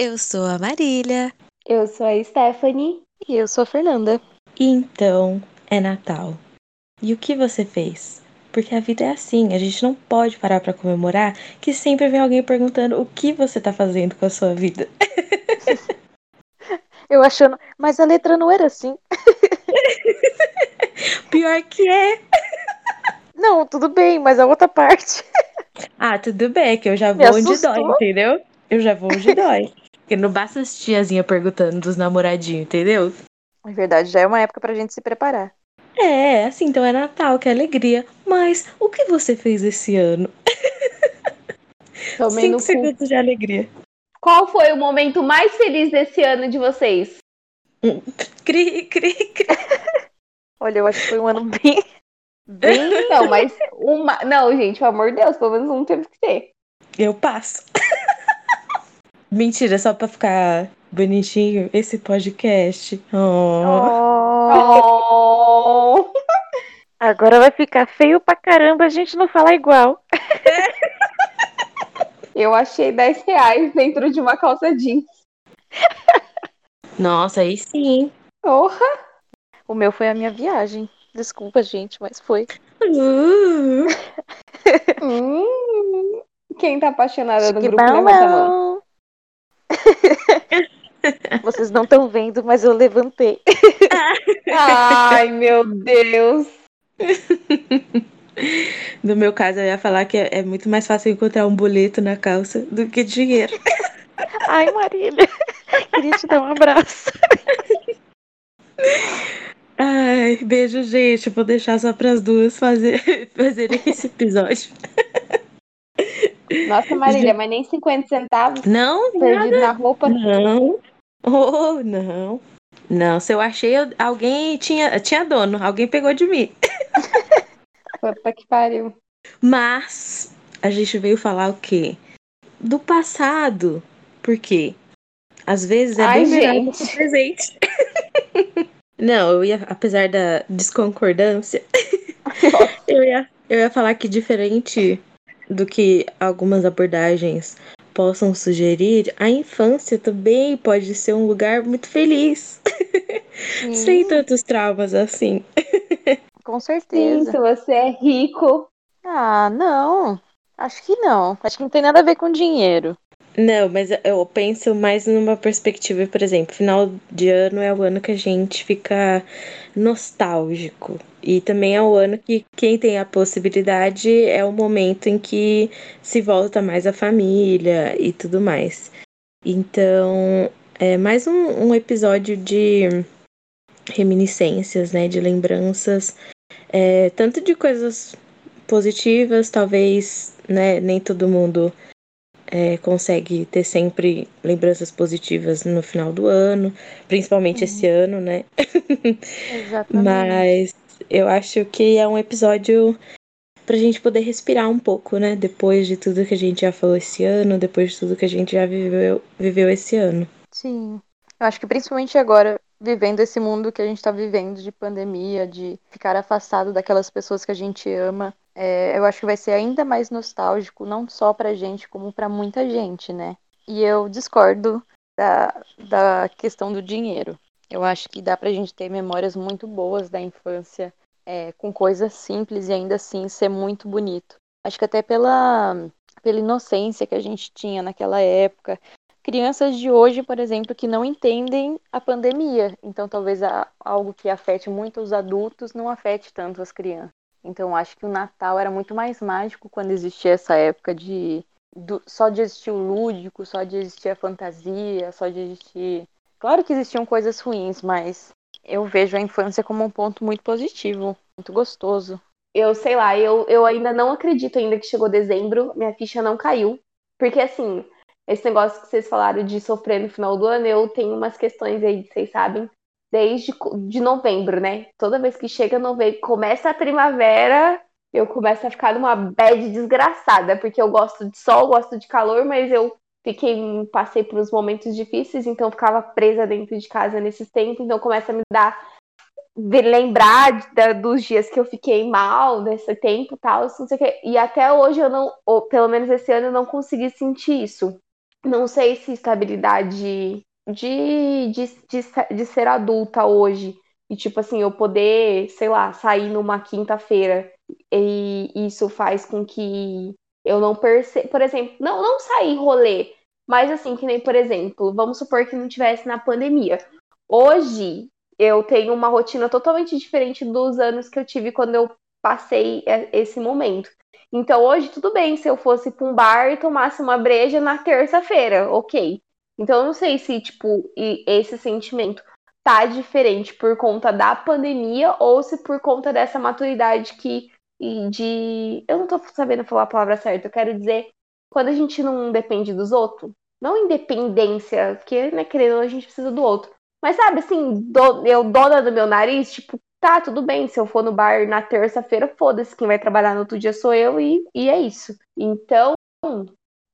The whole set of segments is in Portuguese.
Eu sou a Marília. Eu sou a Stephanie. E eu sou a Fernanda. Então, é Natal. E o que você fez? Porque a vida é assim, a gente não pode parar para comemorar que sempre vem alguém perguntando o que você tá fazendo com a sua vida. eu achando, mas a letra não era assim. Pior que é. Não, tudo bem, mas a outra parte. Ah, tudo bem, que eu já vou onde dói, entendeu? Eu já vou onde dói. Porque não basta as tiazinhas perguntando dos namoradinhos, entendeu? É verdade, já é uma época pra gente se preparar. É, assim, então é Natal, que é alegria. Mas o que você fez esse ano? Tomei Cinco segundos de alegria. Qual foi o momento mais feliz desse ano de vocês? Cri, cri, cri. Olha, eu acho que foi um ano bem. Bem. Não, mas uma. Não, gente, pelo amor de Deus, pelo menos um teve que ter. Eu passo. Mentira, só pra ficar bonitinho esse podcast. Oh. oh. Agora vai ficar feio pra caramba a gente não falar igual. Eu achei 10 reais dentro de uma calça jeans. Nossa, aí sim. Porra! O meu foi a minha viagem. Desculpa, gente, mas foi. Uh. hum. Quem tá apaixonada no grupo, levanta a mão. Vocês não estão vendo, mas eu levantei. Ai, meu Deus. No meu caso, eu ia falar que é, muito mais fácil encontrar um boleto na calça do que dinheiro. Ai, Marília. Queria te dar um abraço. Ai, beijo, gente. Vou deixar só para as duas fazer, fazerem esse episódio. Nossa, Marília, mas nem 50 centavos? Não, perdido nada. na roupa? Não. Oh, não. Não, se eu achei, alguém tinha, tinha dono, alguém pegou de mim. Puta que pariu. Mas a gente veio falar o quê? Do passado. Por quê? Às vezes é Ai, bem melhor do que presente. Não, eu ia, apesar da desconcordância, eu ia, eu ia falar que diferente do que algumas abordagens possam sugerir, a infância também pode ser um lugar muito feliz. Sem tantos traumas assim. Com certeza. Sim, se você é rico. Ah, não. Acho que não. Acho que não tem nada a ver com dinheiro. Não, mas eu penso mais numa perspectiva, por exemplo, final de ano é o ano que a gente fica nostálgico. E também é o ano que quem tem a possibilidade é o momento em que se volta mais a família e tudo mais. Então, é mais um, um episódio de reminiscências, né? De lembranças, é, tanto de coisas positivas, talvez, né? Nem todo mundo é, consegue ter sempre lembranças positivas no final do ano, principalmente uhum. esse ano, né? Exatamente. Mas eu acho que é um episódio pra gente poder respirar um pouco, né? Depois de tudo que a gente já falou esse ano, depois de tudo que a gente já viveu, viveu esse ano. Sim. Eu acho que principalmente agora, vivendo esse mundo que a gente tá vivendo de pandemia, de ficar afastado daquelas pessoas que a gente ama, é, eu acho que vai ser ainda mais nostálgico, não só pra gente, como pra muita gente, né? E eu discordo da, da questão do dinheiro. Eu acho que dá pra gente ter memórias muito boas da infância, é, com coisas simples e ainda assim ser muito bonito. Acho que até pela, pela inocência que a gente tinha naquela época. Crianças de hoje, por exemplo, que não entendem a pandemia. Então, talvez algo que afete muito os adultos não afete tanto as crianças. Então acho que o Natal era muito mais mágico quando existia essa época de do, só de existir o lúdico, só de existir a fantasia, só de existir. Claro que existiam coisas ruins, mas eu vejo a infância como um ponto muito positivo, muito gostoso. Eu sei lá, eu, eu ainda não acredito ainda que chegou dezembro, minha ficha não caiu. Porque assim, esse negócio que vocês falaram de sofrer no final do ano, eu tenho umas questões aí, vocês sabem, desde de novembro, né? Toda vez que chega novembro, começa a primavera, eu começo a ficar numa bad desgraçada, porque eu gosto de sol, gosto de calor, mas eu fiquei passei por uns momentos difíceis, então ficava presa dentro de casa nesses tempos, então começa a me dar lembrar da, dos dias que eu fiquei mal nesse tempo tal, não sei o que. E até hoje eu não, ou pelo menos esse ano eu não consegui sentir isso. não sei se estabilidade de, de, de, de ser adulta hoje e, tipo assim, eu poder, sei lá, sair numa quinta-feira e isso faz com que eu não perceba, por exemplo, não, não sair rolê, mas assim, que nem, por exemplo, vamos supor que não tivesse na pandemia. Hoje, eu tenho uma rotina totalmente diferente dos anos que eu tive quando eu passei esse momento. Então, hoje, tudo bem se eu fosse para um bar e tomasse uma breja na terça-feira, ok. Então, eu não sei se, tipo, esse sentimento tá diferente por conta da pandemia ou se por conta dessa maturidade que de. Eu não tô sabendo falar a palavra certa, eu quero dizer quando a gente não depende dos outros. Não independência, porque, né, querendo, a gente precisa do outro. Mas sabe, assim, do, eu dona do meu nariz, tipo, tá, tudo bem, se eu for no bar na terça-feira, foda-se, quem vai trabalhar no outro dia sou eu e, e é isso. Então,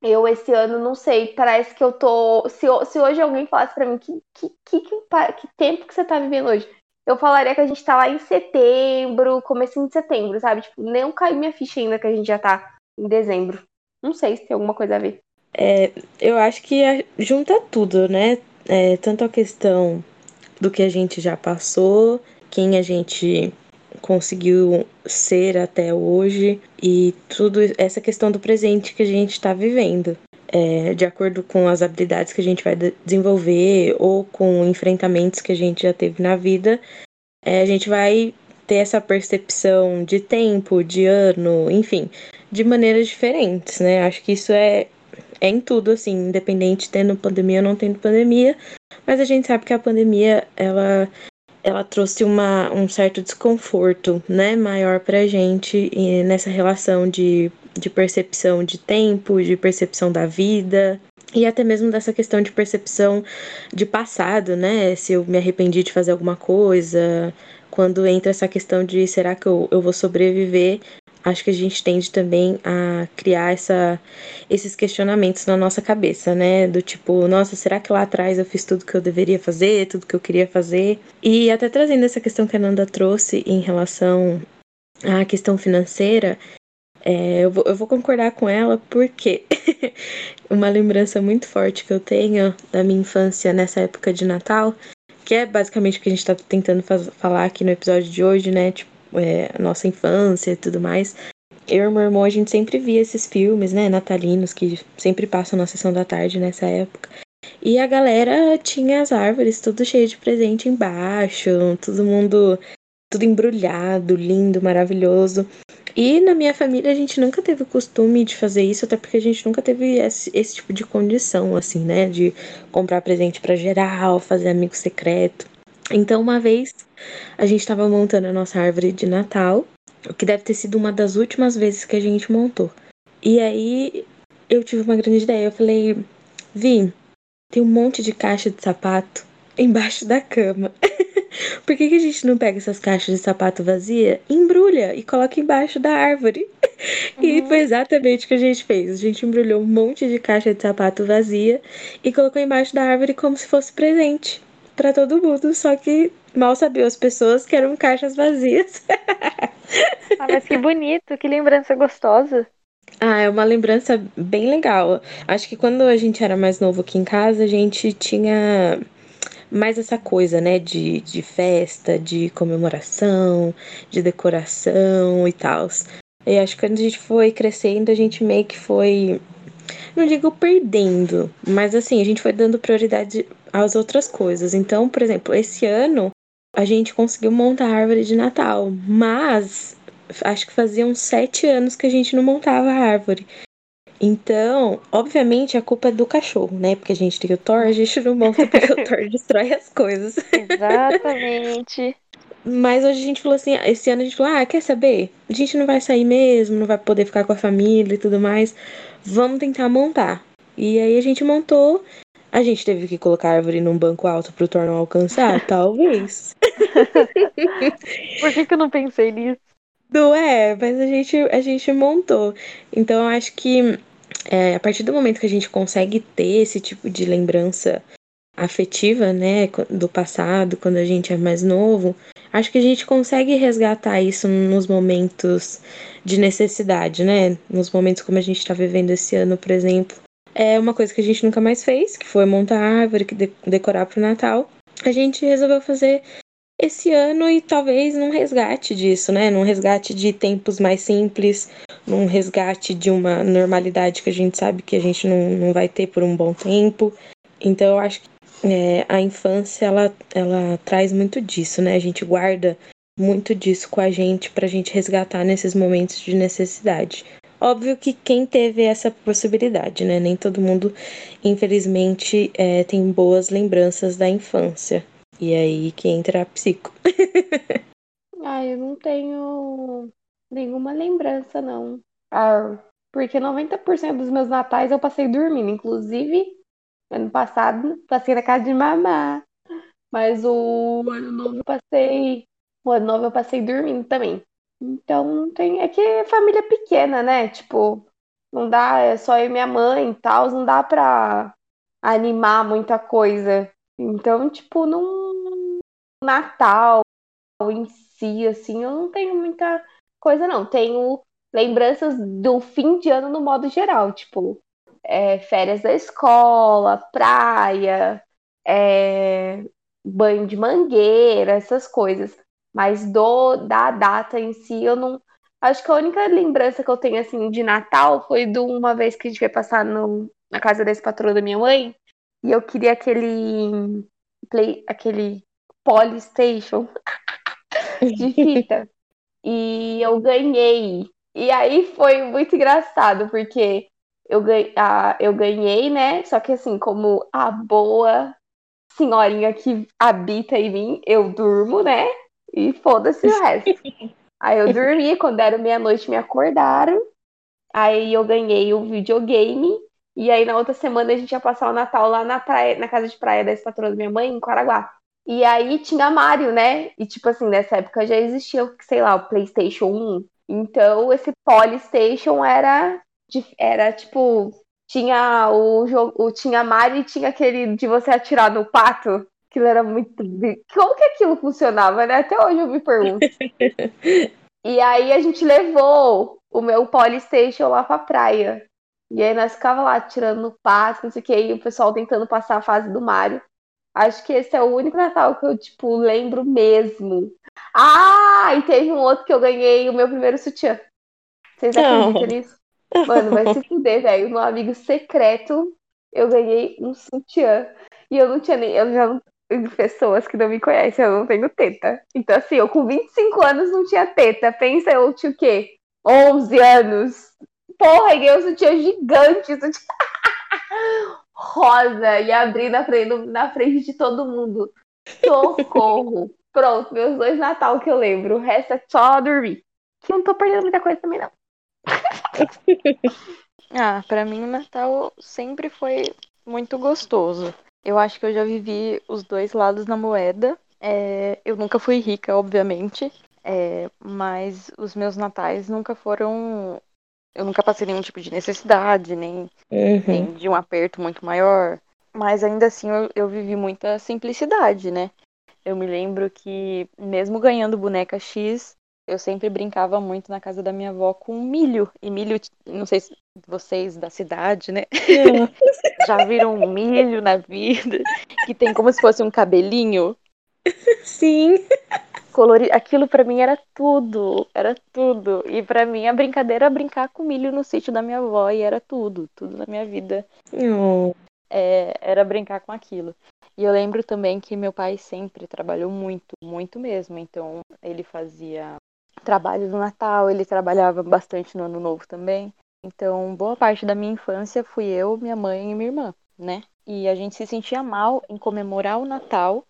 eu esse ano não sei, parece que eu tô. Se, se hoje alguém falasse para mim que, que, que, que, tempo que você tá vivendo hoje, eu falaria que a gente tá lá em setembro, comecinho de setembro, sabe? Tipo, nem caiu minha ficha ainda que a gente já tá em dezembro. Não sei se tem alguma coisa a ver. É, eu acho que junta tudo, né? É, tanto a questão do que a gente já passou, quem a gente conseguiu ser até hoje e tudo essa questão do presente que a gente está vivendo. É, de acordo com as habilidades que a gente vai desenvolver ou com enfrentamentos que a gente já teve na vida, é, a gente vai ter essa percepção de tempo, de ano, enfim, de maneiras diferentes, né? Acho que isso é, é em tudo, assim, independente tendo pandemia ou não tendo pandemia, mas a gente sabe que a pandemia, ela ela trouxe uma, um certo desconforto, né, maior pra gente nessa relação de, de percepção de tempo, de percepção da vida, e até mesmo dessa questão de percepção de passado, né, se eu me arrependi de fazer alguma coisa, quando entra essa questão de será que eu, eu vou sobreviver acho que a gente tende também a criar essa, esses questionamentos na nossa cabeça, né? Do tipo, nossa, será que lá atrás eu fiz tudo que eu deveria fazer, tudo que eu queria fazer? E até trazendo essa questão que a Nanda trouxe em relação à questão financeira, é, eu, vou, eu vou concordar com ela porque uma lembrança muito forte que eu tenho da minha infância nessa época de Natal, que é basicamente o que a gente está tentando falar aqui no episódio de hoje, né? Tipo, é, a nossa infância e tudo mais. Eu e meu irmão, a gente sempre via esses filmes, né, natalinos, que sempre passam na sessão da tarde nessa época. E a galera tinha as árvores tudo cheio de presente embaixo, todo mundo tudo embrulhado, lindo, maravilhoso. E na minha família a gente nunca teve o costume de fazer isso, até porque a gente nunca teve esse, esse tipo de condição, assim, né? De comprar presente para geral, fazer amigo secreto. Então, uma vez a gente estava montando a nossa árvore de Natal, o que deve ter sido uma das últimas vezes que a gente montou. E aí eu tive uma grande ideia. Eu falei, Vi, tem um monte de caixa de sapato embaixo da cama. Por que, que a gente não pega essas caixas de sapato vazia, embrulha e coloca embaixo da árvore? Uhum. E foi exatamente o que a gente fez. A gente embrulhou um monte de caixa de sapato vazia e colocou embaixo da árvore como se fosse presente para todo mundo, só que mal sabiam as pessoas que eram caixas vazias. ah, mas que bonito, que lembrança gostosa. Ah, é uma lembrança bem legal. Acho que quando a gente era mais novo aqui em casa, a gente tinha mais essa coisa, né, de, de festa, de comemoração, de decoração e tal. E acho que quando a gente foi crescendo, a gente meio que foi não digo perdendo, mas assim, a gente foi dando prioridade às outras coisas. Então, por exemplo, esse ano a gente conseguiu montar a árvore de Natal, mas acho que fazia uns sete anos que a gente não montava a árvore. Então, obviamente, a culpa é do cachorro, né? Porque a gente tem o Thor, a gente não monta porque o Thor destrói as coisas. Exatamente. Mas hoje a gente falou assim, esse ano a gente falou, ah, quer saber? A gente não vai sair mesmo, não vai poder ficar com a família e tudo mais vamos tentar montar. E aí a gente montou. A gente teve que colocar a árvore num banco alto pro Thor alcançar? Talvez. Por que, que eu não pensei nisso? Não é, mas a gente, a gente montou. Então eu acho que é, a partir do momento que a gente consegue ter esse tipo de lembrança afetiva, né, do passado, quando a gente é mais novo, acho que a gente consegue resgatar isso nos momentos de necessidade, né? Nos momentos como a gente está vivendo esse ano, por exemplo, é uma coisa que a gente nunca mais fez, que foi montar árvore, que decorar pro Natal. A gente resolveu fazer esse ano e talvez num resgate disso, né? Num resgate de tempos mais simples, num resgate de uma normalidade que a gente sabe que a gente não, não vai ter por um bom tempo. Então eu acho que é, a infância ela, ela traz muito disso, né? A gente guarda muito disso com a gente para a gente resgatar nesses momentos de necessidade. Óbvio que quem teve essa possibilidade, né? Nem todo mundo, infelizmente, é, tem boas lembranças da infância. E aí que entra a psico. ah, eu não tenho nenhuma lembrança, não. Ah, porque 90% dos meus natais eu passei dormindo. Inclusive, ano passado, passei na casa de mamá. Mas o ano novo eu passei. O ano novo eu passei dormindo também. Então não tem. É que é família pequena, né? Tipo, não dá, é só eu e minha mãe e tal, não dá pra animar muita coisa. Então, tipo, não. Natal em si, assim, eu não tenho muita coisa, não. Tenho lembranças do fim de ano no modo geral, tipo, é, férias da escola, praia, é, banho de mangueira, essas coisas. Mas do da data em si, eu não. Acho que a única lembrança que eu tenho assim de Natal foi de uma vez que a gente foi passar no, na casa desse patrão da minha mãe e eu queria aquele play, aquele Polystation de fita e eu ganhei. E aí foi muito engraçado porque eu, a, eu ganhei, né? Só que assim, como a boa senhorinha que habita em mim, eu durmo, né? E foda-se o resto. aí eu dormi, quando era meia-noite me acordaram. Aí eu ganhei o videogame. E aí na outra semana a gente ia passar o Natal lá na praia, na casa de praia da ex-patroa da minha mãe, em Quaraguá. E aí tinha Mario, né? E tipo assim, nessa época já existia, sei lá, o PlayStation 1. Então esse Polystation era era tipo tinha o jogo, tinha Mario e tinha aquele de você atirar no pato. Aquilo era muito. Como que aquilo funcionava, né? Até hoje eu me pergunto. e aí a gente levou o meu Polystation lá pra praia. E aí nós ficava lá tirando no pato, não sei o que, e o pessoal tentando passar a fase do Mario. Acho que esse é o único Natal que eu, tipo, lembro mesmo. Ah, e teve um outro que eu ganhei o meu primeiro sutiã. Vocês acreditam nisso? Mano, vai se fuder, velho. Meu amigo secreto, eu ganhei um sutiã. E eu não tinha nem. Eu já não, pessoas que não me conhecem, eu não tenho teta. Então, assim, eu com 25 anos não tinha teta. Pensa, eu tinha o quê? 11 anos. Porra, ganhei um sutiã gigante. Sutiã... Rosa. E abri na frente, na frente de todo mundo. Socorro. Pronto, meus dois Natal que eu lembro. O resto é só dormir. Que eu não tô perdendo muita coisa também, não. ah, para mim o Natal sempre foi muito gostoso. Eu acho que eu já vivi os dois lados da moeda. É, eu nunca fui rica, obviamente, é, mas os meus natais nunca foram. Eu nunca passei nenhum tipo de necessidade, nem, uhum. nem de um aperto muito maior. Mas ainda assim eu, eu vivi muita simplicidade, né? Eu me lembro que, mesmo ganhando boneca X, eu sempre brincava muito na casa da minha avó com milho. E milho, não sei se vocês da cidade, né? Já viram um milho na vida, que tem como se fosse um cabelinho. Sim. Colori... Aquilo para mim era tudo, era tudo. E para mim a brincadeira era brincar com milho no sítio da minha avó e era tudo, tudo na minha vida. Oh. É, era brincar com aquilo. E eu lembro também que meu pai sempre trabalhou muito, muito mesmo. Então ele fazia trabalho no Natal, ele trabalhava bastante no Ano Novo também. Então, boa parte da minha infância fui eu, minha mãe e minha irmã, né? E a gente se sentia mal em comemorar o Natal,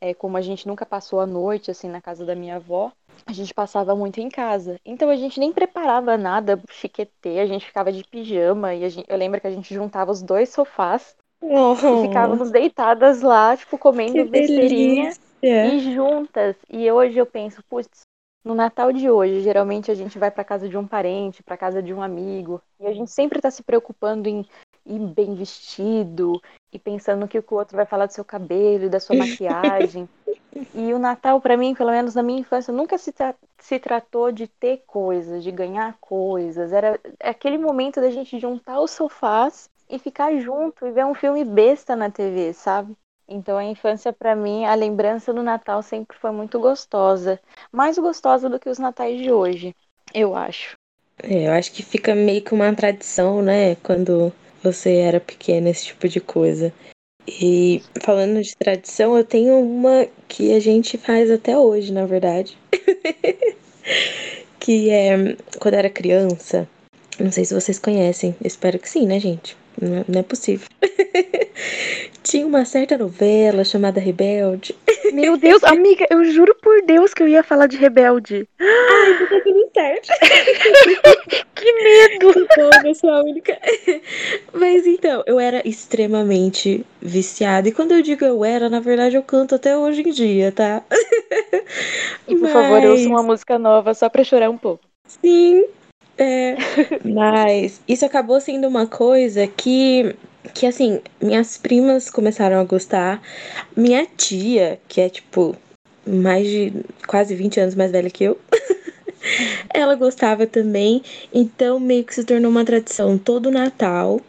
é, como a gente nunca passou a noite assim na casa da minha avó, a gente passava muito em casa. Então a gente nem preparava nada chiquetê, a gente ficava de pijama e gente, eu lembro que a gente juntava os dois sofás oh, e ficávamos deitadas lá, tipo, comendo besteirinha e juntas. E hoje eu penso, putz, no Natal de hoje, geralmente a gente vai para casa de um parente, para casa de um amigo, e a gente sempre está se preocupando em ir bem vestido e pensando o que o outro vai falar do seu cabelo e da sua maquiagem. e o Natal, para mim, pelo menos na minha infância, nunca se, tra se tratou de ter coisas, de ganhar coisas. Era aquele momento da gente juntar os sofás e ficar junto e ver um filme besta na TV, sabe? Então a infância para mim, a lembrança do Natal sempre foi muito gostosa, mais gostosa do que os natais de hoje, eu acho. É, eu acho que fica meio que uma tradição, né, quando você era pequena, esse tipo de coisa. E falando de tradição, eu tenho uma que a gente faz até hoje, na verdade. que é quando eu era criança. Não sei se vocês conhecem. Espero que sim, né, gente? Não é, não é possível. Tinha uma certa novela chamada Rebelde. Meu Deus, amiga, eu juro por Deus que eu ia falar de Rebelde. Ai, então tá tudo certo. que medo! Bom, eu sou a única. Mas então, eu era extremamente viciada. E quando eu digo eu era, na verdade eu canto até hoje em dia, tá? E por Mas... favor, ouça uma música nova só pra chorar um pouco. Sim, é, mas isso acabou sendo uma coisa que, que, assim, minhas primas começaram a gostar. Minha tia, que é, tipo, mais de quase 20 anos mais velha que eu, ela gostava também. Então, meio que se tornou uma tradição. Todo Natal,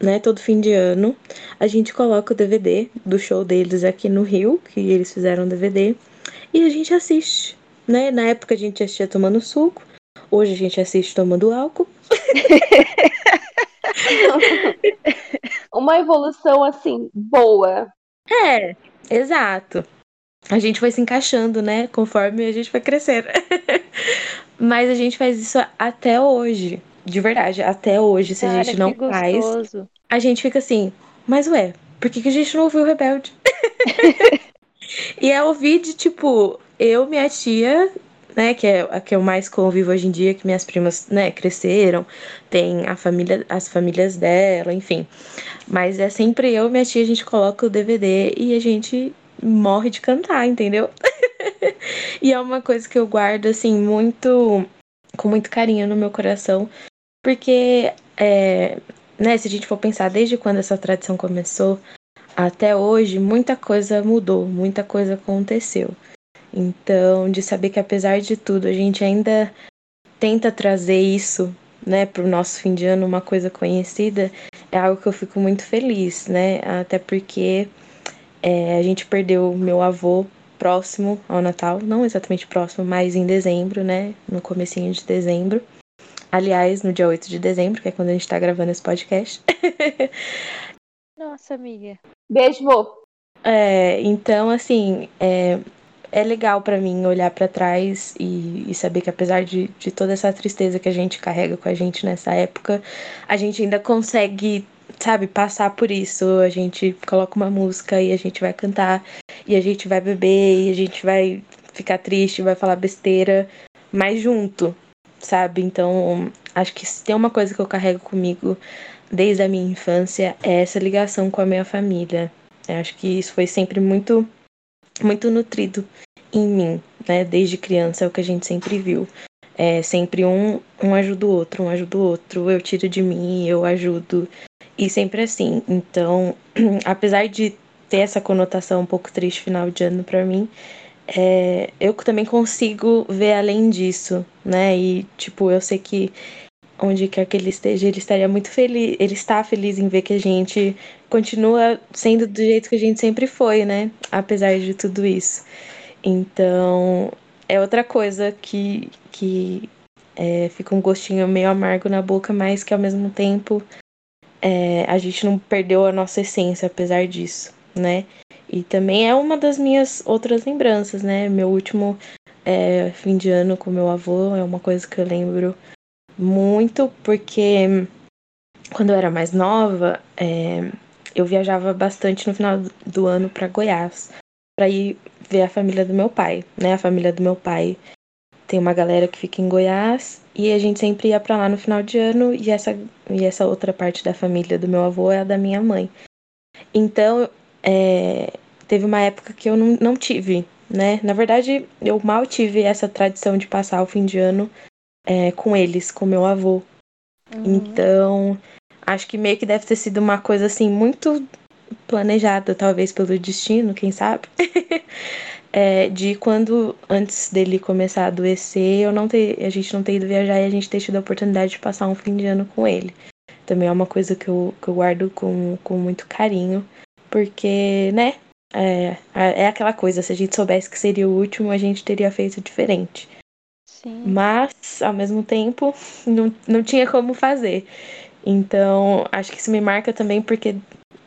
né, todo fim de ano, a gente coloca o DVD do show deles aqui no Rio, que eles fizeram DVD, e a gente assiste. Né? Na época a gente assistia tomando suco. Hoje a gente assiste tomando álcool. Uma evolução assim, boa. É, exato. A gente foi se encaixando, né? Conforme a gente foi crescendo. Mas a gente faz isso até hoje. De verdade, até hoje, se Cara, a gente não faz. A gente fica assim, mas ué, por que, que a gente não ouviu Rebelde? e é ouvir de tipo, eu, minha tia né, que é a que eu mais convivo hoje em dia, que minhas primas, né, cresceram, tem a família, as famílias dela, enfim. Mas é sempre eu e minha tia, a gente coloca o DVD e a gente morre de cantar, entendeu? e é uma coisa que eu guardo, assim, muito, com muito carinho no meu coração, porque, é, né, se a gente for pensar desde quando essa tradição começou até hoje, muita coisa mudou, muita coisa aconteceu. Então, de saber que apesar de tudo, a gente ainda tenta trazer isso, né, para o nosso fim de ano, uma coisa conhecida, é algo que eu fico muito feliz, né? Até porque é, a gente perdeu meu avô próximo ao Natal, não exatamente próximo, mas em dezembro, né? No comecinho de dezembro. Aliás, no dia 8 de dezembro, que é quando a gente tá gravando esse podcast. Nossa, amiga. Beijo, vô. É, então, assim, é, é legal para mim olhar para trás e, e, saber que apesar de, de toda essa tristeza que a gente carrega com a gente nessa época, a gente ainda consegue, sabe, passar por isso. A gente coloca uma música e a gente vai cantar, e a gente vai beber, e a gente vai ficar triste, vai falar besteira, mas junto, sabe? Então, acho que se tem uma coisa que eu carrego comigo desde a minha infância é essa ligação com a minha família. Eu acho que isso foi sempre muito muito nutrido em mim, né? Desde criança é o que a gente sempre viu. É sempre um, um ajuda o outro, um ajuda o outro, eu tiro de mim, eu ajudo. E sempre assim. Então, apesar de ter essa conotação um pouco triste final de ano para mim, é, eu também consigo ver além disso, né? E, tipo, eu sei que onde quer que ele esteja, ele estaria muito feliz, ele está feliz em ver que a gente continua sendo do jeito que a gente sempre foi, né? Apesar de tudo isso. Então, é outra coisa que, que é, fica um gostinho meio amargo na boca, mas que ao mesmo tempo é, a gente não perdeu a nossa essência, apesar disso, né? E também é uma das minhas outras lembranças, né? Meu último é, fim de ano com meu avô é uma coisa que eu lembro muito, porque quando eu era mais nova, é, eu viajava bastante no final do ano para Goiás, para ir ver a família do meu pai, né? A família do meu pai tem uma galera que fica em Goiás e a gente sempre ia para lá no final de ano e essa e essa outra parte da família do meu avô é a da minha mãe. Então, é, teve uma época que eu não, não tive, né? Na verdade, eu mal tive essa tradição de passar o fim de ano é, com eles, com meu avô. Uhum. Então, acho que meio que deve ter sido uma coisa assim muito planejada, talvez pelo destino, quem sabe. é, de quando antes dele começar a adoecer, eu não ter, a gente não ter ido viajar e a gente ter tido a oportunidade de passar um fim de ano com ele. também é uma coisa que eu, que eu guardo com, com muito carinho, porque, né, é, é aquela coisa, se a gente soubesse que seria o último, a gente teria feito diferente. Sim. Mas, ao mesmo tempo, não, não tinha como fazer. Então, acho que isso me marca também porque,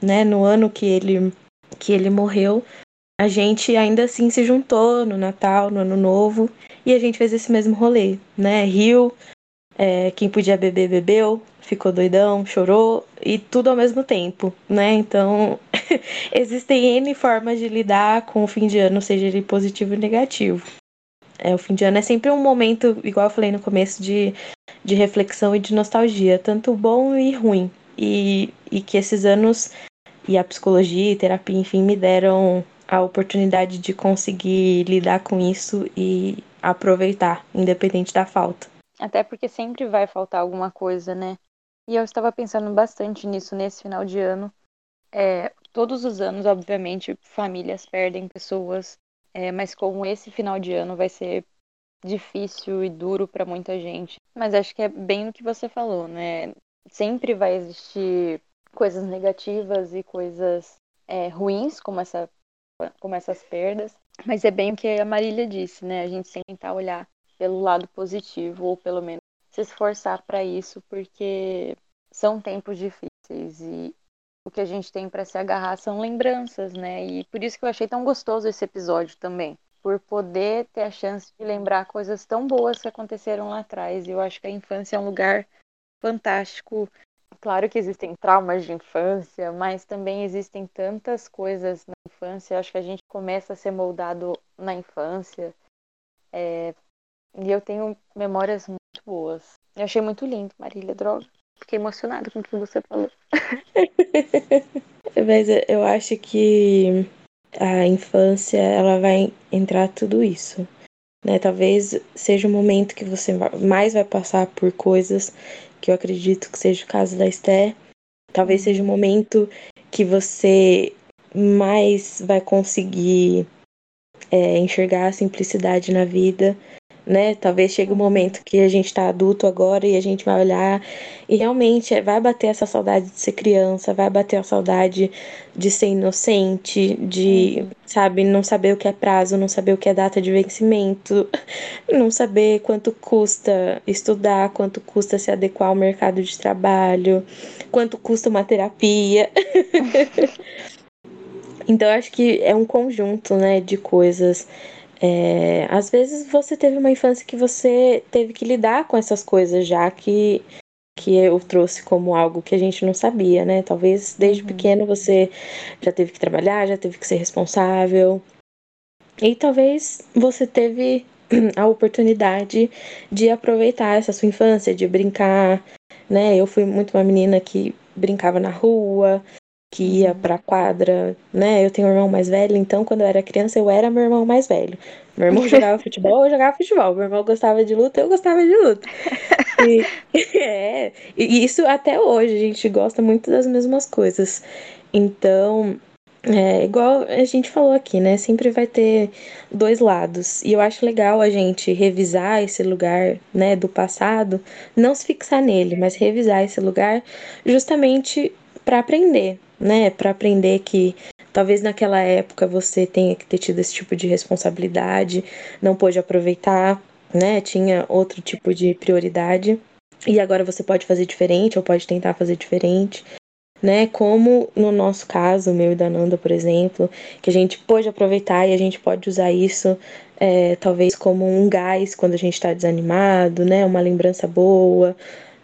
né, no ano que ele, que ele morreu, a gente ainda assim se juntou no Natal, no Ano Novo, e a gente fez esse mesmo rolê, né? Riu, é, quem podia beber, bebeu, ficou doidão, chorou, e tudo ao mesmo tempo, né? Então, existem N formas de lidar com o fim de ano, seja ele positivo ou negativo. É, o fim de ano é sempre um momento, igual eu falei no começo, de, de reflexão e de nostalgia, tanto bom e ruim. E, e que esses anos e a psicologia e terapia, enfim, me deram a oportunidade de conseguir lidar com isso e aproveitar, independente da falta. Até porque sempre vai faltar alguma coisa, né? E eu estava pensando bastante nisso nesse final de ano. É, todos os anos, obviamente, famílias perdem pessoas, é, mas como esse final de ano vai ser difícil e duro para muita gente. Mas acho que é bem o que você falou, né? Sempre vai existir coisas negativas e coisas é, ruins, como, essa, como essas perdas. Mas é bem o que a Marília disse, né? A gente tentar olhar pelo lado positivo, ou pelo menos se esforçar para isso, porque são tempos difíceis e o que a gente tem para se agarrar são lembranças, né? E por isso que eu achei tão gostoso esse episódio também, por poder ter a chance de lembrar coisas tão boas que aconteceram lá atrás. Eu acho que a infância é um lugar fantástico. Claro que existem traumas de infância, mas também existem tantas coisas na infância. Eu acho que a gente começa a ser moldado na infância. É... E eu tenho memórias muito boas. Eu achei muito lindo, Marília Droga. Fiquei emocionada com o que você falou. Mas eu acho que a infância ela vai entrar tudo isso. Né? Talvez seja o momento que você mais vai passar por coisas que eu acredito que seja o caso da Esté. Talvez seja o momento que você mais vai conseguir é, enxergar a simplicidade na vida né? Talvez chegue um momento que a gente tá adulto agora e a gente vai olhar e realmente vai bater essa saudade de ser criança, vai bater a saudade de ser inocente, de, uhum. sabe, não saber o que é prazo, não saber o que é data de vencimento, não saber quanto custa estudar, quanto custa se adequar ao mercado de trabalho, quanto custa uma terapia. então, acho que é um conjunto, né, de coisas é, às vezes você teve uma infância que você teve que lidar com essas coisas já que, que eu trouxe como algo que a gente não sabia, né? Talvez desde uhum. pequeno você já teve que trabalhar, já teve que ser responsável. E talvez você teve a oportunidade de aproveitar essa sua infância, de brincar, né? Eu fui muito uma menina que brincava na rua, que ia pra quadra, né? Eu tenho um irmão mais velho, então quando eu era criança eu era meu irmão mais velho. Meu irmão jogava futebol, eu jogava futebol. Meu irmão gostava de luta, eu gostava de luta. E, é, e isso até hoje, a gente gosta muito das mesmas coisas. Então, é, igual a gente falou aqui, né? Sempre vai ter dois lados. E eu acho legal a gente revisar esse lugar, né, do passado, não se fixar nele, mas revisar esse lugar justamente para aprender, né? Para aprender que talvez naquela época você tenha que ter tido esse tipo de responsabilidade, não pôde aproveitar, né? Tinha outro tipo de prioridade. E agora você pode fazer diferente ou pode tentar fazer diferente, né? Como no nosso caso, meu e da Nanda, por exemplo, que a gente pôde aproveitar e a gente pode usar isso é, talvez como um gás quando a gente está desanimado, né? Uma lembrança boa,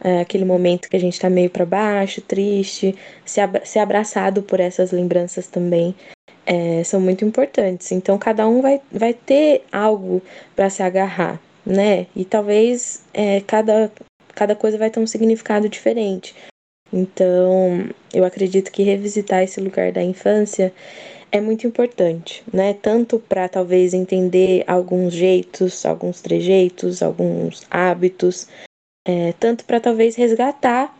é, aquele momento que a gente está meio para baixo, triste, ser, abraçado por essas lembranças também é, são muito importantes. Então, cada um vai, vai ter algo para se agarrar, né? E talvez é, cada, cada coisa vai ter um significado diferente. Então, eu acredito que revisitar esse lugar da infância é muito importante, né? Tanto para talvez entender alguns jeitos, alguns trejeitos, alguns hábitos, é, tanto para talvez resgatar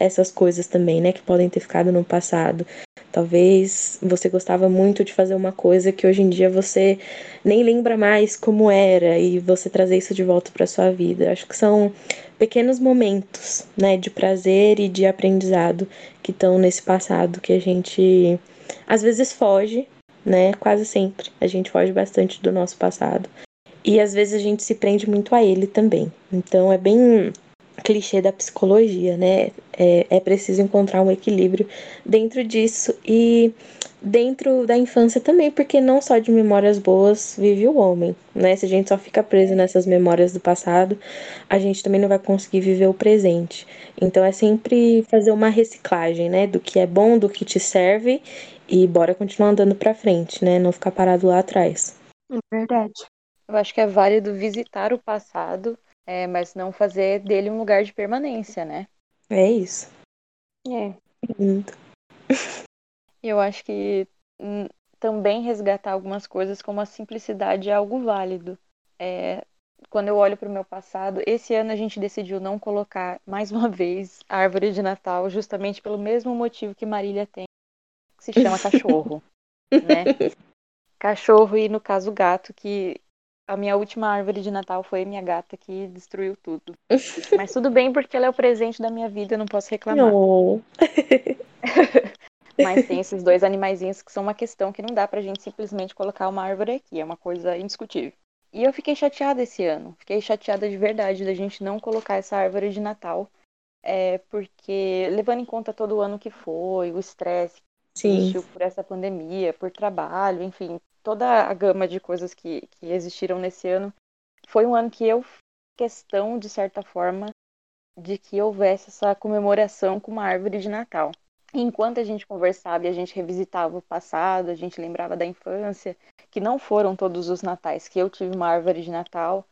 essas coisas também, né, que podem ter ficado no passado. Talvez você gostava muito de fazer uma coisa que hoje em dia você nem lembra mais como era e você trazer isso de volta para sua vida. Acho que são pequenos momentos, né, de prazer e de aprendizado que estão nesse passado que a gente às vezes foge, né? Quase sempre a gente foge bastante do nosso passado. E às vezes a gente se prende muito a ele também. Então é bem clichê da psicologia, né? É, é preciso encontrar um equilíbrio dentro disso e dentro da infância também, porque não só de memórias boas vive o homem, né? Se a gente só fica preso nessas memórias do passado, a gente também não vai conseguir viver o presente. Então é sempre fazer uma reciclagem, né, do que é bom, do que te serve e bora continuar andando para frente, né? Não ficar parado lá atrás. É verdade. Eu acho que é válido visitar o passado, é, mas não fazer dele um lugar de permanência, né? É isso. É. Lindo. Eu acho que hum, também resgatar algumas coisas como a simplicidade é algo válido. É, quando eu olho para o meu passado, esse ano a gente decidiu não colocar mais uma vez a árvore de Natal, justamente pelo mesmo motivo que Marília tem, que se chama cachorro, né? Cachorro e no caso gato, que a minha última árvore de Natal foi minha gata que destruiu tudo. Mas tudo bem porque ela é o presente da minha vida, eu não posso reclamar. Não. Mas tem esses dois animaizinhos que são uma questão que não dá pra gente simplesmente colocar uma árvore aqui, é uma coisa indiscutível. E eu fiquei chateada esse ano, fiquei chateada de verdade da gente não colocar essa árvore de Natal, é, porque levando em conta todo o ano que foi, o estresse que existiu por essa pandemia, por trabalho, enfim, toda a gama de coisas que, que existiram nesse ano, foi um ano que eu questão, de certa forma, de que houvesse essa comemoração com uma árvore de Natal enquanto a gente conversava e a gente revisitava o passado, a gente lembrava da infância, que não foram todos os natais que eu tive uma árvore de Natal,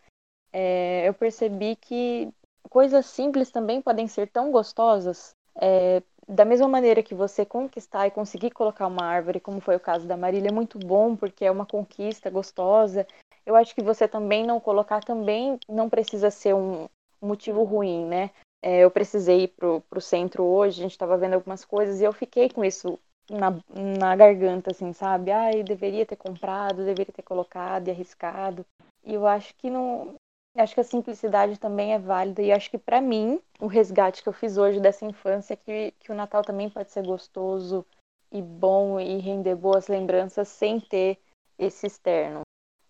é, eu percebi que coisas simples também podem ser tão gostosas. É, da mesma maneira que você conquistar e conseguir colocar uma árvore, como foi o caso da Marília, é muito bom porque é uma conquista gostosa. Eu acho que você também não colocar também não precisa ser um motivo ruim, né? É, eu precisei ir pro, pro centro hoje, a gente estava vendo algumas coisas e eu fiquei com isso na, na garganta, assim, sabe? Ai, deveria ter comprado, deveria ter colocado e arriscado. E eu acho que não. Acho que a simplicidade também é válida e acho que para mim o resgate que eu fiz hoje dessa infância é que, que o Natal também pode ser gostoso e bom e render boas lembranças sem ter esse externo.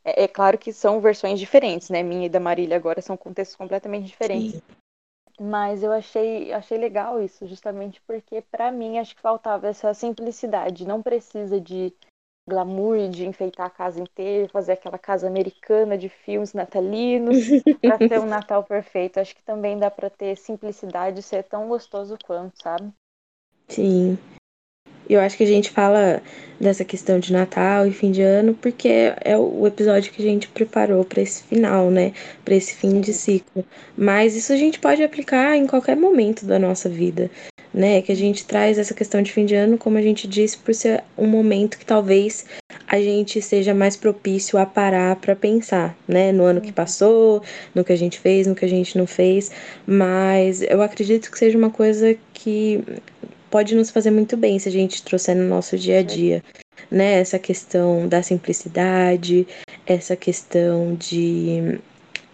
É, é claro que são versões diferentes, né? Minha e da Marília agora são contextos completamente diferentes. Sim. Mas eu achei, achei legal isso, justamente porque para mim acho que faltava essa simplicidade. Não precisa de glamour, de enfeitar a casa inteira, fazer aquela casa americana de filmes natalinos para ter um Natal perfeito. Acho que também dá para ter simplicidade e ser tão gostoso quanto, sabe? Sim. Eu acho que a gente fala dessa questão de Natal e fim de ano porque é o episódio que a gente preparou para esse final, né? Para esse fim de ciclo. Mas isso a gente pode aplicar em qualquer momento da nossa vida, né? Que a gente traz essa questão de fim de ano, como a gente disse, por ser um momento que talvez a gente seja mais propício a parar para pensar, né? No ano que uhum. passou, no que a gente fez, no que a gente não fez. Mas eu acredito que seja uma coisa que pode nos fazer muito bem se a gente trouxer no nosso dia a dia, né? Essa questão da simplicidade, essa questão de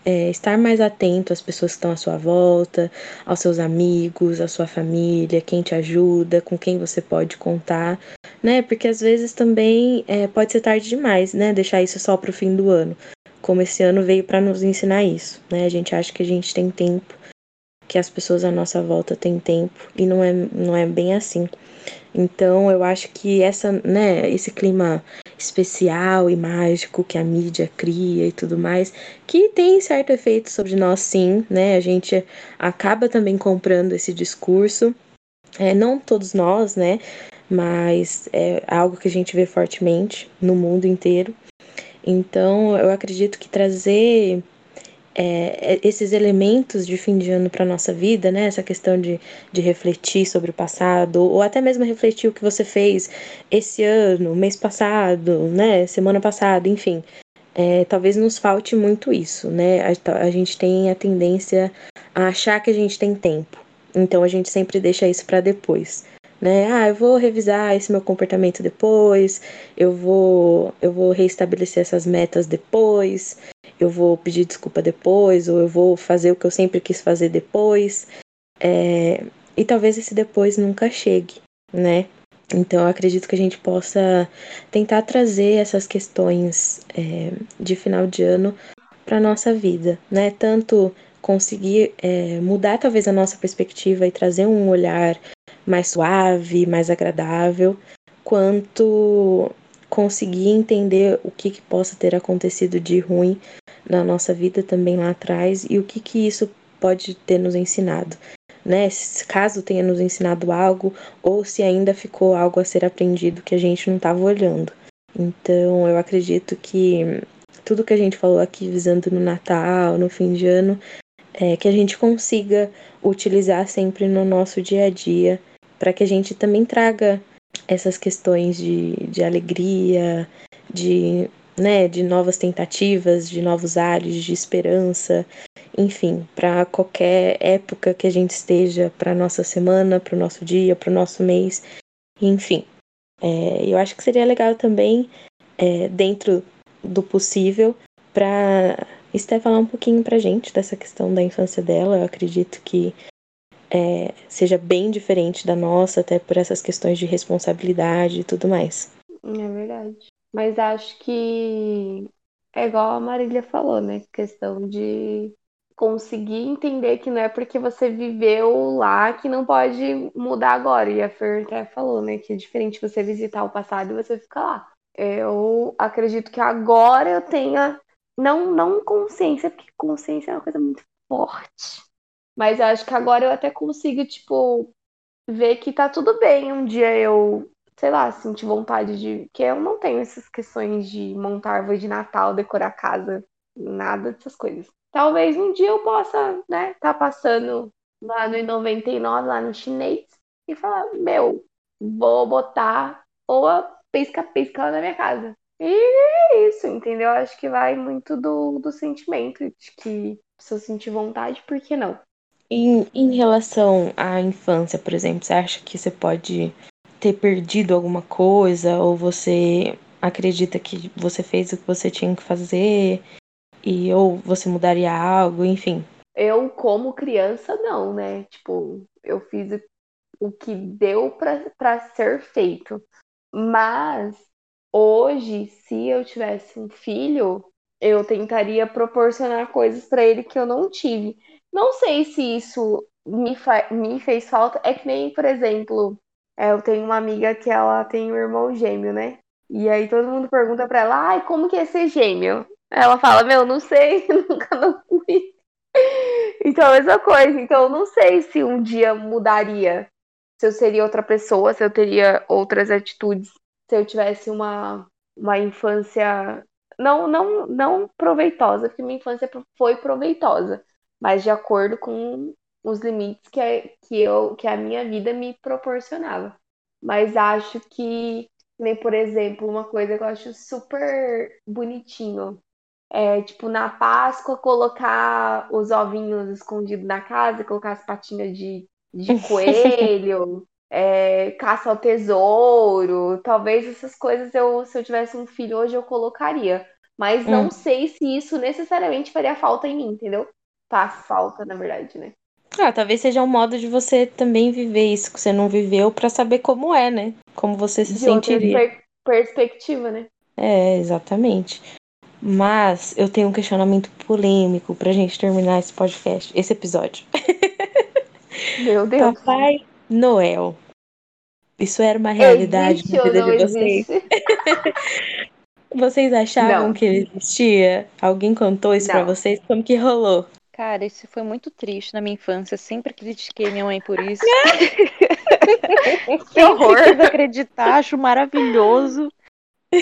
é, estar mais atento às pessoas que estão à sua volta, aos seus amigos, à sua família, quem te ajuda, com quem você pode contar, né? Porque às vezes também é, pode ser tarde demais, né? Deixar isso só para o fim do ano. Como esse ano veio para nos ensinar isso, né? A gente acha que a gente tem tempo que as pessoas à nossa volta têm tempo e não é, não é bem assim. Então eu acho que essa, né, esse clima especial e mágico que a mídia cria e tudo mais, que tem certo efeito sobre nós sim, né? A gente acaba também comprando esse discurso. É, não todos nós, né? Mas é algo que a gente vê fortemente no mundo inteiro. Então eu acredito que trazer é, é, esses elementos de fim de ano para nossa vida, né? Essa questão de, de refletir sobre o passado, ou até mesmo refletir o que você fez esse ano, mês passado, né? Semana passada, enfim. É, talvez nos falte muito isso, né? A, a gente tem a tendência a achar que a gente tem tempo, então a gente sempre deixa isso para depois. né? Ah, eu vou revisar esse meu comportamento depois, eu vou, eu vou reestabelecer essas metas depois, eu vou pedir desculpa depois, ou eu vou fazer o que eu sempre quis fazer depois. É, e talvez esse depois nunca chegue, né? Então eu acredito que a gente possa tentar trazer essas questões é, de final de ano para nossa vida, né? Tanto conseguir é, mudar talvez a nossa perspectiva e trazer um olhar mais suave, mais agradável, quanto conseguir entender o que, que possa ter acontecido de ruim na nossa vida também lá atrás e o que, que isso pode ter nos ensinado. Né? Caso tenha nos ensinado algo ou se ainda ficou algo a ser aprendido que a gente não estava olhando. Então, eu acredito que tudo que a gente falou aqui visando no Natal, no fim de ano, é que a gente consiga utilizar sempre no nosso dia a dia para que a gente também traga essas questões de, de alegria, de, né, de novas tentativas, de novos ares, de esperança, enfim, para qualquer época que a gente esteja, para nossa semana, para o nosso dia, para o nosso mês, enfim. É, eu acho que seria legal também, é, dentro do possível, para Esté falar um pouquinho pra gente dessa questão da infância dela. Eu acredito que é, seja bem diferente da nossa, até por essas questões de responsabilidade e tudo mais. É verdade. Mas acho que é igual a Marília falou, né? Questão de conseguir entender que não é porque você viveu lá que não pode mudar agora. E a Fer até falou, né? Que é diferente você visitar o passado e você ficar lá. Eu acredito que agora eu tenha, não, não consciência, porque consciência é uma coisa muito forte, mas acho que agora eu até consigo, tipo, ver que tá tudo bem um dia eu, sei lá, sentir vontade de. Que eu não tenho essas questões de montar árvore de Natal, decorar casa, nada dessas coisas. Talvez um dia eu possa, né, tá passando lá no 99, lá no chinês, e falar, meu, vou botar ou pisca-pisca lá na minha casa. E é isso, entendeu? Acho que vai muito do, do sentimento de que se eu sentir vontade, por que não? Em, em relação à infância, por exemplo, você acha que você pode ter perdido alguma coisa ou você acredita que você fez o que você tinha que fazer e ou você mudaria algo, enfim? Eu, como criança, não, né? Tipo, eu fiz o que deu para ser feito. Mas hoje, se eu tivesse um filho, eu tentaria proporcionar coisas para ele que eu não tive. Não sei se isso me, me fez falta. É que nem, por exemplo, é, eu tenho uma amiga que ela tem um irmão gêmeo, né? E aí todo mundo pergunta pra ela, ai, como que é ser gêmeo? Ela fala, meu, não sei, nunca não fui. Então, a mesma coisa. Então, eu não sei se um dia mudaria. Se eu seria outra pessoa, se eu teria outras atitudes. Se eu tivesse uma, uma infância não, não, não proveitosa, porque minha infância foi proveitosa mas de acordo com os limites que, a, que, eu, que a minha vida me proporcionava. Mas acho que, nem por exemplo, uma coisa que eu acho super bonitinho é, tipo, na Páscoa, colocar os ovinhos escondidos na casa, colocar as patinhas de, de coelho, é, caça ao tesouro. Talvez essas coisas, eu, se eu tivesse um filho hoje, eu colocaria. Mas não hum. sei se isso necessariamente faria falta em mim, entendeu? faz falta, na verdade, né? Ah, talvez seja um modo de você também viver isso que você não viveu para saber como é, né? Como você se de sentiria. Per perspectiva, né? É, exatamente. Mas eu tenho um questionamento polêmico pra gente terminar esse podcast, esse episódio. Meu Deus. Papai Noel. Isso era uma realidade existe na vida de vocês? vocês achavam não. que ele existia? Alguém contou isso para vocês? Como que rolou? Cara, isso foi muito triste na minha infância. Sempre critiquei minha mãe por isso. que horror! Quis acreditar, acho maravilhoso.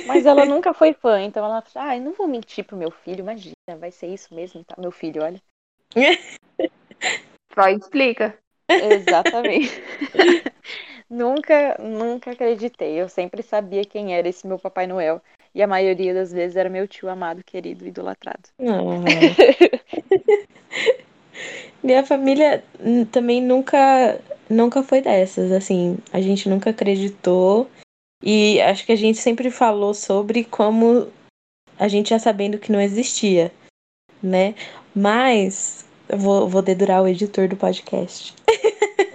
Mas ela nunca foi fã, então ela falou, ah, não vou mentir pro meu filho, imagina, vai ser isso mesmo, tá? Meu filho, olha. Freud explica. Exatamente. nunca, nunca acreditei. Eu sempre sabia quem era esse meu Papai Noel. E a maioria das vezes era meu tio amado, querido, idolatrado. Minha família também nunca nunca foi dessas, assim, a gente nunca acreditou e acho que a gente sempre falou sobre como a gente já sabendo que não existia, né? Mas eu vou, vou dedurar o editor do podcast.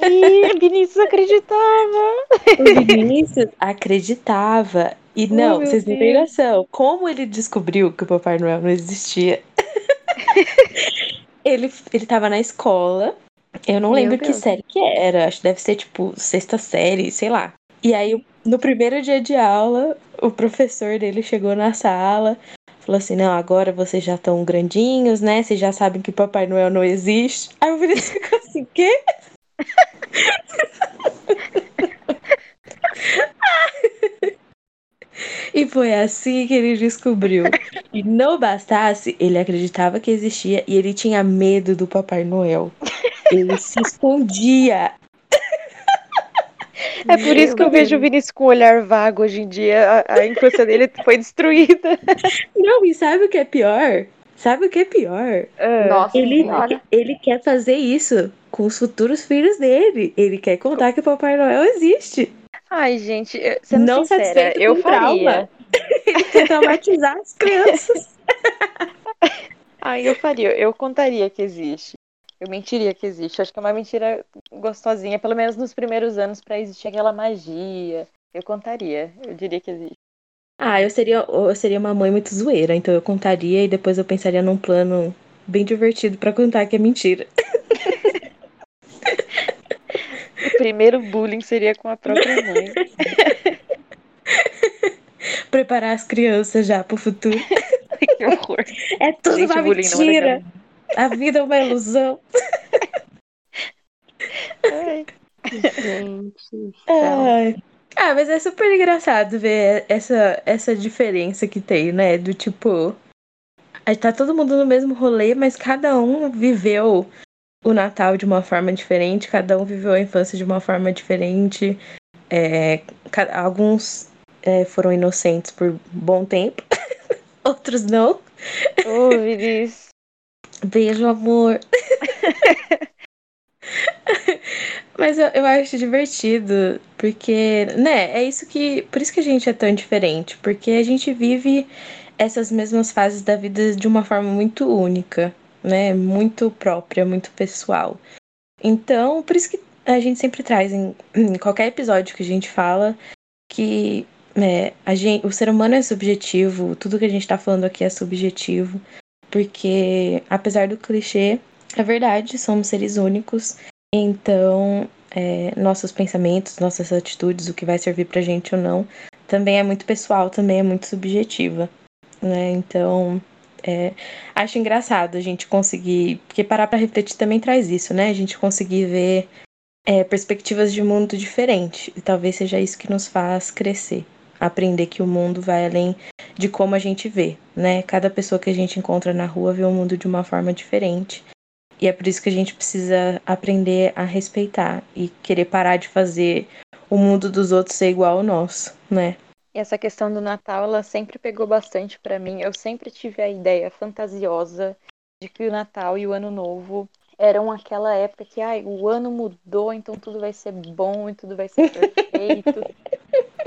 Ih, Vinícius acreditava! O Vinícius acreditava. E Oh, não, vocês não têm Deus. noção. Como ele descobriu que o Papai Noel não existia? ele, ele tava na escola. Eu não Meu lembro que Deus. série que era. Acho que deve ser tipo sexta série, sei lá. E aí, no primeiro dia de aula, o professor dele chegou na sala. Falou assim: Não, agora vocês já estão grandinhos, né? Vocês já sabem que Papai Noel não existe. Aí o Vinícius ficou assim: Quê? E foi assim que ele descobriu. E não bastasse, ele acreditava que existia e ele tinha medo do Papai Noel. Ele se escondia. É por isso que eu vejo o. Vinícius com um olhar vago hoje em dia. A, a infância dele foi destruída. Não, e sabe o que é pior? Sabe o que é pior? Ah, Nossa Ele, senhora. ele quer fazer isso com os futuros filhos dele. Ele quer contar que o Papai Noel existe. Ai, gente, eu- sendo Não sincera, eu faria. traumatizar as crianças. Ai, eu faria. Eu contaria que existe. Eu mentiria que existe. Acho que é uma mentira gostosinha, pelo menos nos primeiros anos, pra existir aquela magia. Eu contaria. Eu diria que existe. Ah, eu seria, eu seria uma mãe muito zoeira, então eu contaria e depois eu pensaria num plano bem divertido pra contar que é mentira. O primeiro bullying seria com a própria mãe. Preparar as crianças já pro futuro. que horror. É tudo Gente, uma é mentira. legal. A vida é uma ilusão. Ai, Gente. Ai. Ah, mas é super engraçado ver essa, essa diferença que tem, né? Do tipo. Aí tá todo mundo no mesmo rolê, mas cada um viveu o Natal de uma forma diferente, cada um viveu a infância de uma forma diferente. É, alguns é, foram inocentes por bom tempo, outros não. Vinícius. Beijo, amor. Mas eu, eu acho divertido, porque, né, é isso que. Por isso que a gente é tão diferente, porque a gente vive essas mesmas fases da vida de uma forma muito única, né? Muito própria, muito pessoal. Então, por isso que a gente sempre traz em, em qualquer episódio que a gente fala que né, a gente, o ser humano é subjetivo, tudo que a gente tá falando aqui é subjetivo, porque apesar do clichê, é verdade, somos seres únicos, então é, nossos pensamentos, nossas atitudes, o que vai servir pra gente ou não, também é muito pessoal, também é muito subjetiva, né? Então, é, acho engraçado a gente conseguir, porque parar pra refletir também traz isso, né? A gente conseguir ver é, perspectivas de mundo diferente, e talvez seja isso que nos faz crescer, aprender que o mundo vai além de como a gente vê, né? Cada pessoa que a gente encontra na rua vê o mundo de uma forma diferente. E é por isso que a gente precisa aprender a respeitar e querer parar de fazer o mundo dos outros ser igual ao nosso, né? Essa questão do Natal, ela sempre pegou bastante pra mim. Eu sempre tive a ideia fantasiosa de que o Natal e o Ano Novo eram aquela época que ai, o ano mudou, então tudo vai ser bom e tudo vai ser perfeito.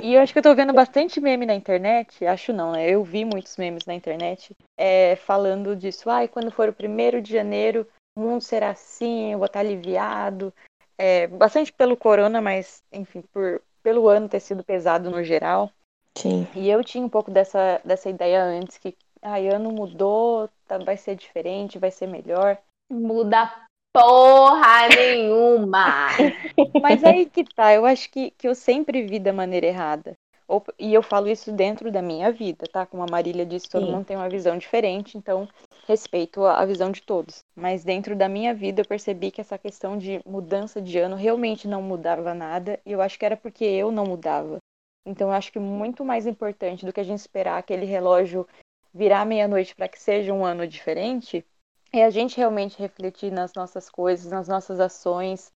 e eu acho que eu tô vendo bastante meme na internet, acho não, né? Eu vi muitos memes na internet é, falando disso. Ai, quando for o primeiro de janeiro, o mundo será assim, eu vou estar aliviado. É, bastante pelo corona, mas enfim, por, pelo ano ter sido pesado no geral. Sim. E eu tinha um pouco dessa, dessa ideia antes, que ai, ano mudou, tá- vai ser diferente, vai ser melhor. Muda porra nenhuma. Mas aí que tá, eu acho que, que eu sempre vi da maneira errada. Ou- e eu falo isso dentro da minha vida, tá? Como a Marília disse, todo Sim. mundo tem uma visão diferente, então respeito a, a visão de todos. Mas dentro da minha vida eu percebi que essa questão de mudança de ano realmente não mudava nada, e eu acho que era porque eu não mudava. Então eu acho que muito mais importante do que a gente esperar aquele relógio virar meia-noite para que seja um ano diferente, é a gente realmente refletir nas nossas coisas, nas nossas ações,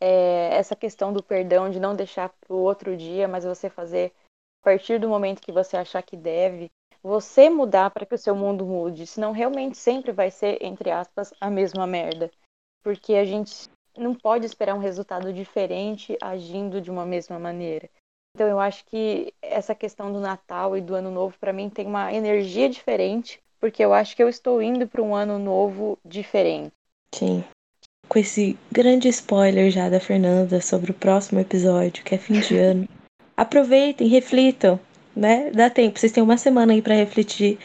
é, essa questão do perdão, de não deixar para o outro dia, mas você fazer a partir do momento que você achar que deve, você mudar para que o seu mundo mude, senão realmente sempre vai ser, entre aspas, a mesma merda. Porque a gente não pode esperar um resultado diferente agindo de uma mesma maneira. Então eu acho que essa questão do Natal e do Ano Novo para mim tem uma energia diferente, porque eu acho que eu estou indo para um ano novo diferente. Sim. Com esse grande spoiler já da Fernanda sobre o próximo episódio, que é fim de ano. Aproveitem, reflitam, né? Dá tempo, vocês têm uma semana aí para refletir,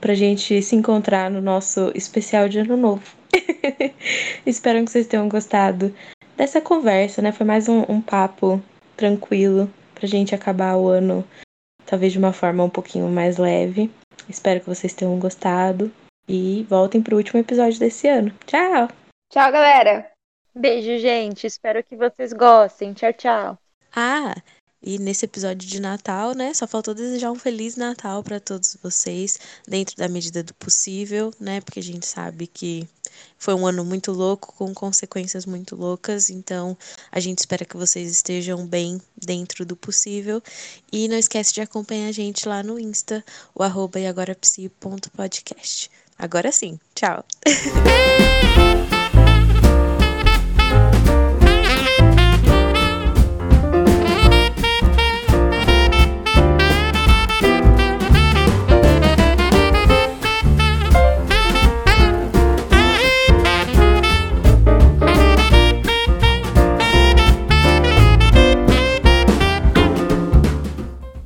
pra gente se encontrar no nosso especial de Ano Novo. Espero que vocês tenham gostado dessa conversa, né? Foi mais um, um papo tranquilo pra gente acabar o ano, talvez de uma forma um pouquinho mais leve. Espero que vocês tenham gostado e voltem pro último episódio desse ano. Tchau! Tchau, galera! Beijo, gente. Espero que vocês gostem. Tchau, tchau. Ah, e nesse episódio de Natal, né, só faltou desejar um feliz Natal para todos vocês, dentro da medida do possível, né? Porque a gente sabe que foi um ano muito louco, com consequências muito loucas, então a gente espera que vocês estejam bem dentro do possível. E não esquece de acompanhar a gente lá no Insta, o arroba Agora sim, tchau!